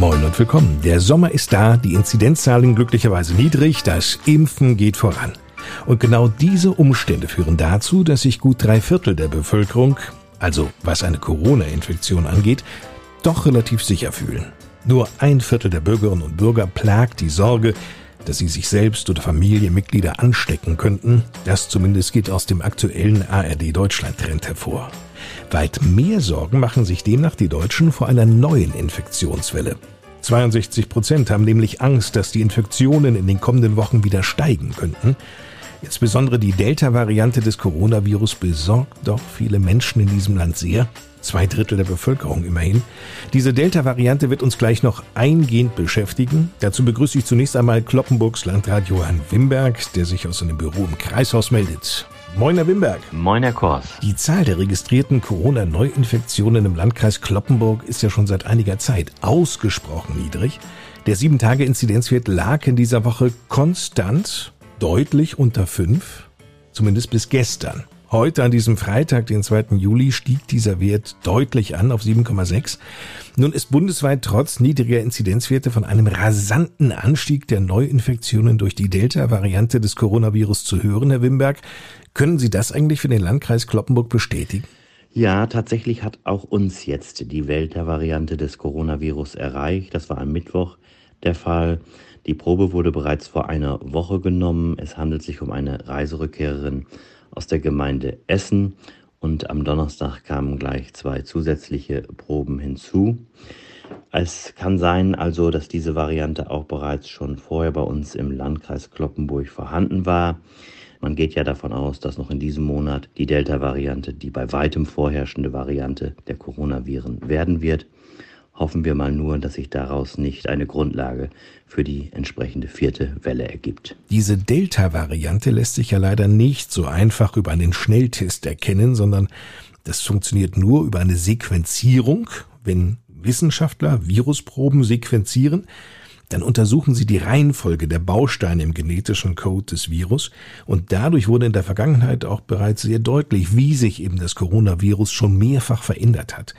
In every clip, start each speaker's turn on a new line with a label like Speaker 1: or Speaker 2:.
Speaker 1: Moin und willkommen. Der Sommer ist da, die Inzidenzzahlen glücklicherweise niedrig, das Impfen geht voran. Und genau diese Umstände führen dazu, dass sich gut drei Viertel der Bevölkerung, also was eine Corona-Infektion angeht, doch relativ sicher fühlen. Nur ein Viertel der Bürgerinnen und Bürger plagt die Sorge, dass sie sich selbst oder Familienmitglieder anstecken könnten. Das zumindest geht aus dem aktuellen ARD Deutschland Trend hervor. Weit mehr Sorgen machen sich demnach die Deutschen vor einer neuen Infektionswelle. 62 Prozent haben nämlich Angst, dass die Infektionen in den kommenden Wochen wieder steigen könnten. Insbesondere die Delta-Variante des Coronavirus besorgt doch viele Menschen in diesem Land sehr. Zwei Drittel der Bevölkerung immerhin. Diese Delta-Variante wird uns gleich noch eingehend beschäftigen. Dazu begrüße ich zunächst einmal Kloppenburgs Landrat Johann Wimberg, der sich aus seinem Büro im Kreishaus meldet. Moin, Herr Wimberg.
Speaker 2: Moin, Herr Kors.
Speaker 1: Die Zahl der registrierten Corona-Neuinfektionen im Landkreis Kloppenburg ist ja schon seit einiger Zeit ausgesprochen niedrig. Der 7-Tage-Inzidenzwert lag in dieser Woche konstant deutlich unter 5, zumindest bis gestern. Heute an diesem Freitag, den 2. Juli, stieg dieser Wert deutlich an auf 7,6. Nun ist bundesweit trotz niedriger Inzidenzwerte von einem rasanten Anstieg der Neuinfektionen durch die Delta-Variante des Coronavirus zu hören, Herr Wimberg. Können Sie das eigentlich für den Landkreis Kloppenburg bestätigen?
Speaker 2: Ja, tatsächlich hat auch uns jetzt die Delta-Variante des Coronavirus erreicht. Das war am Mittwoch der Fall. Die Probe wurde bereits vor einer Woche genommen. Es handelt sich um eine Reiserückkehrerin aus der Gemeinde Essen und am Donnerstag kamen gleich zwei zusätzliche Proben hinzu. Es kann sein also, dass diese Variante auch bereits schon vorher bei uns im Landkreis Kloppenburg vorhanden war. Man geht ja davon aus, dass noch in diesem Monat die Delta-Variante die bei weitem vorherrschende Variante der Coronaviren werden wird hoffen wir mal nur, dass sich daraus nicht eine Grundlage für die entsprechende vierte Welle ergibt.
Speaker 1: Diese Delta-Variante lässt sich ja leider nicht so einfach über einen Schnelltest erkennen, sondern das funktioniert nur über eine Sequenzierung. Wenn Wissenschaftler Virusproben sequenzieren, dann untersuchen sie die Reihenfolge der Bausteine im genetischen Code des Virus und dadurch wurde in der Vergangenheit auch bereits sehr deutlich, wie sich eben das Coronavirus schon mehrfach verändert hat.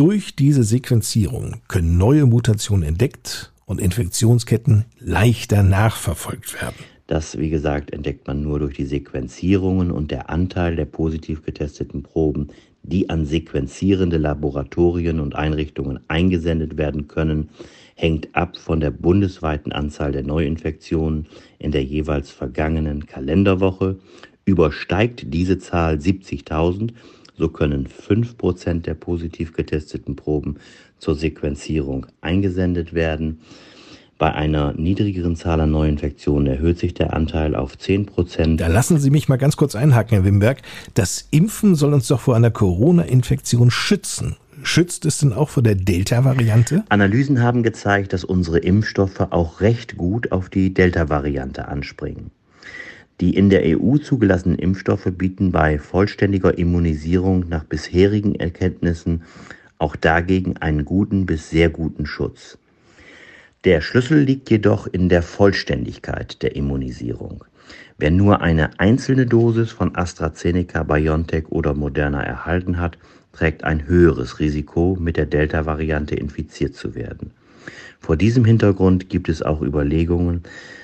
Speaker 1: Durch diese Sequenzierung können neue Mutationen entdeckt und Infektionsketten leichter nachverfolgt werden.
Speaker 2: Das, wie gesagt, entdeckt man nur durch die Sequenzierungen und der Anteil der positiv getesteten Proben, die an sequenzierende Laboratorien und Einrichtungen eingesendet werden können, hängt ab von der bundesweiten Anzahl der Neuinfektionen in der jeweils vergangenen Kalenderwoche. Übersteigt diese Zahl 70.000, so können 5% der positiv getesteten Proben zur Sequenzierung eingesendet werden. Bei einer niedrigeren Zahl an Neuinfektionen erhöht sich der Anteil auf 10%
Speaker 1: Da lassen Sie mich mal ganz kurz einhaken, Herr Wimberg. Das Impfen soll uns doch vor einer Corona-Infektion schützen. Schützt es denn auch vor der Delta-Variante?
Speaker 2: Analysen haben gezeigt, dass unsere Impfstoffe auch recht gut auf die Delta-Variante anspringen. Die in der EU zugelassenen Impfstoffe bieten bei vollständiger Immunisierung nach bisherigen Erkenntnissen auch dagegen einen guten bis sehr guten Schutz. Der Schlüssel liegt jedoch in der Vollständigkeit der Immunisierung. Wer nur eine einzelne Dosis von AstraZeneca, BioNTech oder Moderna erhalten hat, trägt ein höheres Risiko, mit der Delta-Variante infiziert zu werden. Vor diesem Hintergrund gibt es auch Überlegungen,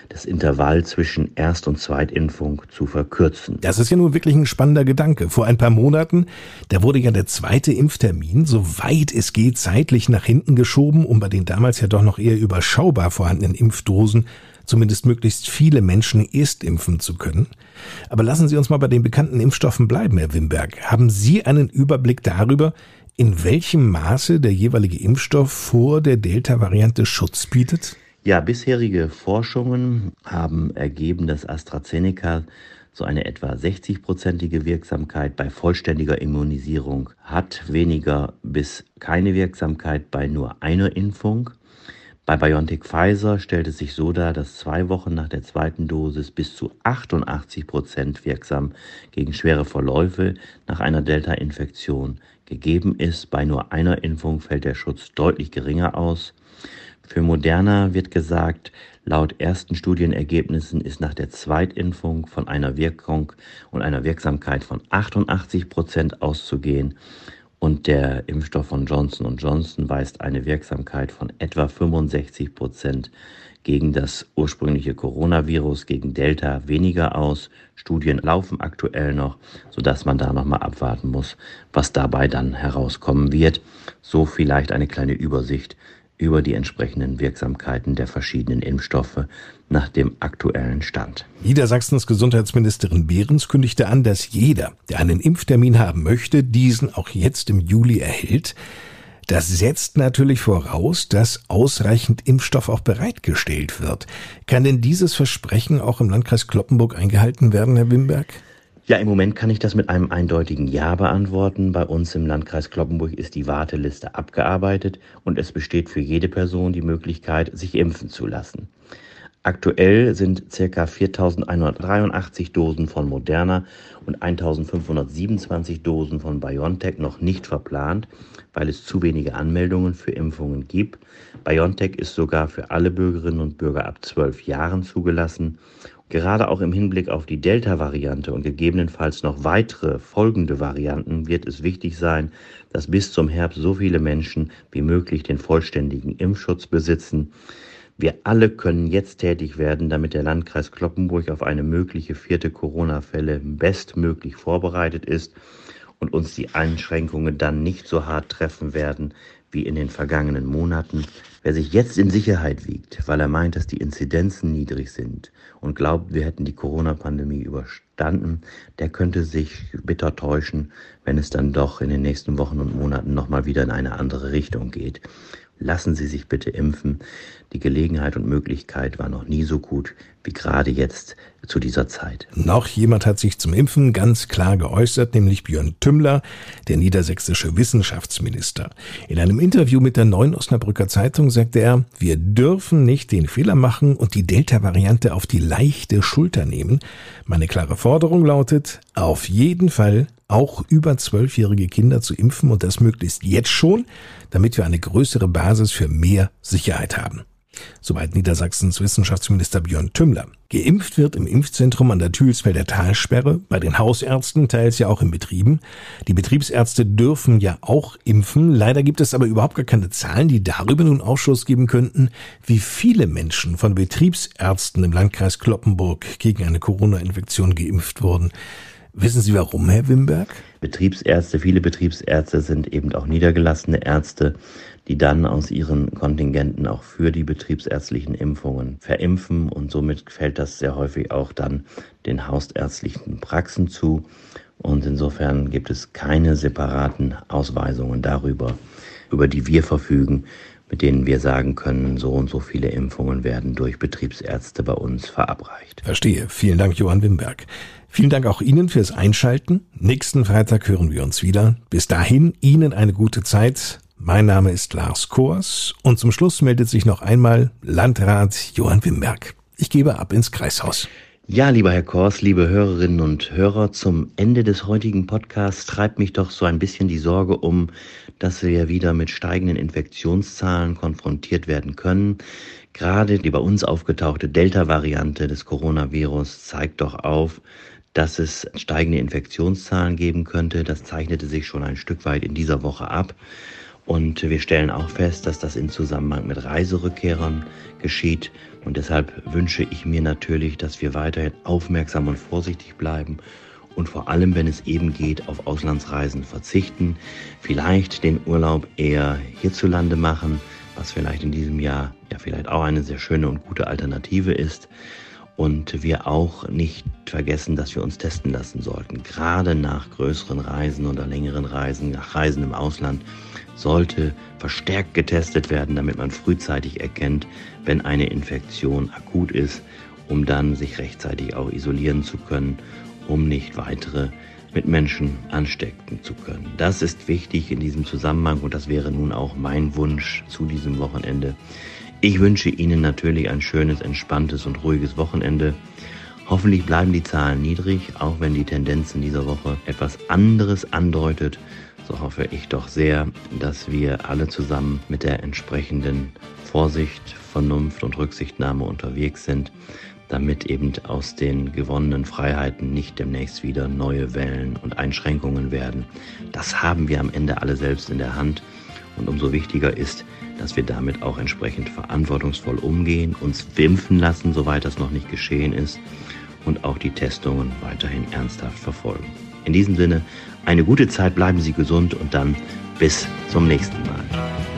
Speaker 2: das Intervall zwischen Erst- und Zweitimpfung zu verkürzen.
Speaker 1: Das ist ja nun wirklich ein spannender Gedanke. Vor ein paar Monaten, da wurde ja der zweite Impftermin, so weit es geht, zeitlich nach hinten geschoben, um bei den damals ja doch noch eher überschaubar vorhandenen Impfdosen zumindest möglichst viele Menschen erst impfen zu können. Aber lassen Sie uns mal bei den bekannten Impfstoffen bleiben, Herr Wimberg. Haben Sie einen Überblick darüber, in welchem Maße der jeweilige Impfstoff vor der Delta-Variante Schutz bietet?
Speaker 2: Ja, bisherige Forschungen haben ergeben, dass AstraZeneca so eine etwa 60-prozentige Wirksamkeit bei vollständiger Immunisierung hat, weniger bis keine Wirksamkeit bei nur einer Impfung. Bei BioNTech Pfizer stellt es sich so dar, dass zwei Wochen nach der zweiten Dosis bis zu 88 Prozent wirksam gegen schwere Verläufe nach einer Delta-Infektion gegeben ist. Bei nur einer Impfung fällt der Schutz deutlich geringer aus. Für Moderna wird gesagt, laut ersten Studienergebnissen ist nach der Zweitimpfung von einer Wirkung und einer Wirksamkeit von 88 Prozent auszugehen und der Impfstoff von Johnson Johnson weist eine Wirksamkeit von etwa 65 Prozent gegen das ursprüngliche Coronavirus, gegen Delta weniger aus. Studien laufen aktuell noch, sodass man da nochmal abwarten muss, was dabei dann herauskommen wird. So vielleicht eine kleine Übersicht über die entsprechenden Wirksamkeiten der verschiedenen Impfstoffe nach dem aktuellen Stand.
Speaker 1: Niedersachsens Gesundheitsministerin Behrens kündigte an, dass jeder, der einen Impftermin haben möchte, diesen auch jetzt im Juli erhält. Das setzt natürlich voraus, dass ausreichend Impfstoff auch bereitgestellt wird. Kann denn dieses Versprechen auch im Landkreis Kloppenburg eingehalten werden, Herr Wimberg?
Speaker 2: Ja, im Moment kann ich das mit einem eindeutigen Ja beantworten. Bei uns im Landkreis Kloppenburg ist die Warteliste abgearbeitet und es besteht für jede Person die Möglichkeit, sich impfen zu lassen. Aktuell sind ca. 4.183 Dosen von Moderna und 1.527 Dosen von BioNTech noch nicht verplant, weil es zu wenige Anmeldungen für Impfungen gibt. BioNTech ist sogar für alle Bürgerinnen und Bürger ab 12 Jahren zugelassen Gerade auch im Hinblick auf die Delta-Variante und gegebenenfalls noch weitere folgende Varianten wird es wichtig sein, dass bis zum Herbst so viele Menschen wie möglich den vollständigen Impfschutz besitzen. Wir alle können jetzt tätig werden, damit der Landkreis Kloppenburg auf eine mögliche vierte Corona-Fälle bestmöglich vorbereitet ist und uns die Einschränkungen dann nicht so hart treffen werden wie in den vergangenen Monaten. Wer sich jetzt in Sicherheit wiegt, weil er meint, dass die Inzidenzen niedrig sind und glaubt, wir hätten die Corona-Pandemie überstanden, der könnte sich bitter täuschen, wenn es dann doch in den nächsten Wochen und Monaten nochmal wieder in eine andere Richtung geht. Lassen Sie sich bitte impfen. Die Gelegenheit und Möglichkeit war noch nie so gut wie gerade jetzt zu dieser Zeit.
Speaker 1: Noch jemand hat sich zum Impfen ganz klar geäußert, nämlich Björn Tümmler, der niedersächsische Wissenschaftsminister. In einem Interview mit der Neuen Osnabrücker Zeitung sagte er, wir dürfen nicht den Fehler machen und die Delta-Variante auf die leichte Schulter nehmen. Meine klare Forderung lautet, auf jeden Fall auch über zwölfjährige Kinder zu impfen und das möglichst jetzt schon, damit wir eine größere Basis für mehr Sicherheit haben. Soweit Niedersachsens Wissenschaftsminister Björn Tümmler. Geimpft wird im Impfzentrum an der Thülsfelder Talsperre, bei den Hausärzten, teils ja auch in Betrieben. Die Betriebsärzte dürfen ja auch impfen. Leider gibt es aber überhaupt gar keine Zahlen, die darüber nun Ausschuss geben könnten, wie viele Menschen von Betriebsärzten im Landkreis Kloppenburg gegen eine Corona-Infektion geimpft wurden. Wissen Sie warum, Herr Wimberg?
Speaker 2: Betriebsärzte, viele Betriebsärzte sind eben auch niedergelassene Ärzte, die dann aus ihren Kontingenten auch für die betriebsärztlichen Impfungen verimpfen und somit fällt das sehr häufig auch dann den hausärztlichen Praxen zu. Und insofern gibt es keine separaten Ausweisungen darüber, über die wir verfügen, mit denen wir sagen können, so und so viele Impfungen werden durch Betriebsärzte bei uns verabreicht.
Speaker 1: Verstehe. Vielen Dank, Johann Wimberg. Vielen Dank auch Ihnen fürs Einschalten. Nächsten Freitag hören wir uns wieder. Bis dahin Ihnen eine gute Zeit. Mein Name ist Lars Kors und zum Schluss meldet sich noch einmal Landrat Johann Wimberg. Ich gebe ab ins Kreishaus.
Speaker 2: Ja, lieber Herr Kors, liebe Hörerinnen und Hörer, zum Ende des heutigen Podcasts treibt mich doch so ein bisschen die Sorge um, dass wir wieder mit steigenden Infektionszahlen konfrontiert werden können. Gerade die bei uns aufgetauchte Delta-Variante des Coronavirus zeigt doch auf, dass es steigende Infektionszahlen geben könnte. Das zeichnete sich schon ein Stück weit in dieser Woche ab. Und wir stellen auch fest, dass das in Zusammenhang mit Reiserückkehrern geschieht. Und deshalb wünsche ich mir natürlich, dass wir weiterhin aufmerksam und vorsichtig bleiben und vor allem, wenn es eben geht, auf Auslandsreisen verzichten. Vielleicht den Urlaub eher hierzulande machen, was vielleicht in diesem Jahr ja vielleicht auch eine sehr schöne und gute Alternative ist und wir auch nicht vergessen, dass wir uns testen lassen sollten. Gerade nach größeren Reisen oder längeren Reisen, nach Reisen im Ausland, sollte verstärkt getestet werden, damit man frühzeitig erkennt, wenn eine Infektion akut ist, um dann sich rechtzeitig auch isolieren zu können, um nicht weitere mit Menschen anstecken zu können. Das ist wichtig in diesem Zusammenhang und das wäre nun auch mein Wunsch zu diesem Wochenende Ich wünsche Ihnen natürlich ein schönes, entspanntes und ruhiges Wochenende. Hoffentlich bleiben die Zahlen niedrig, auch wenn die Tendenz in dieser Woche etwas anderes andeutet. So hoffe ich doch sehr, dass wir alle zusammen mit der entsprechenden Vorsicht, Vernunft und Rücksichtnahme unterwegs sind, damit eben aus den gewonnenen Freiheiten nicht demnächst wieder neue Wellen und Einschränkungen werden. Das haben wir am Ende alle selbst in der Hand. Und umso wichtiger ist, dass wir damit auch entsprechend verantwortungsvoll umgehen, uns impfen lassen, soweit das noch nicht geschehen ist, und auch die Testungen weiterhin ernsthaft verfolgen. In diesem Sinne, eine gute Zeit, bleiben Sie gesund und dann bis zum nächsten Mal.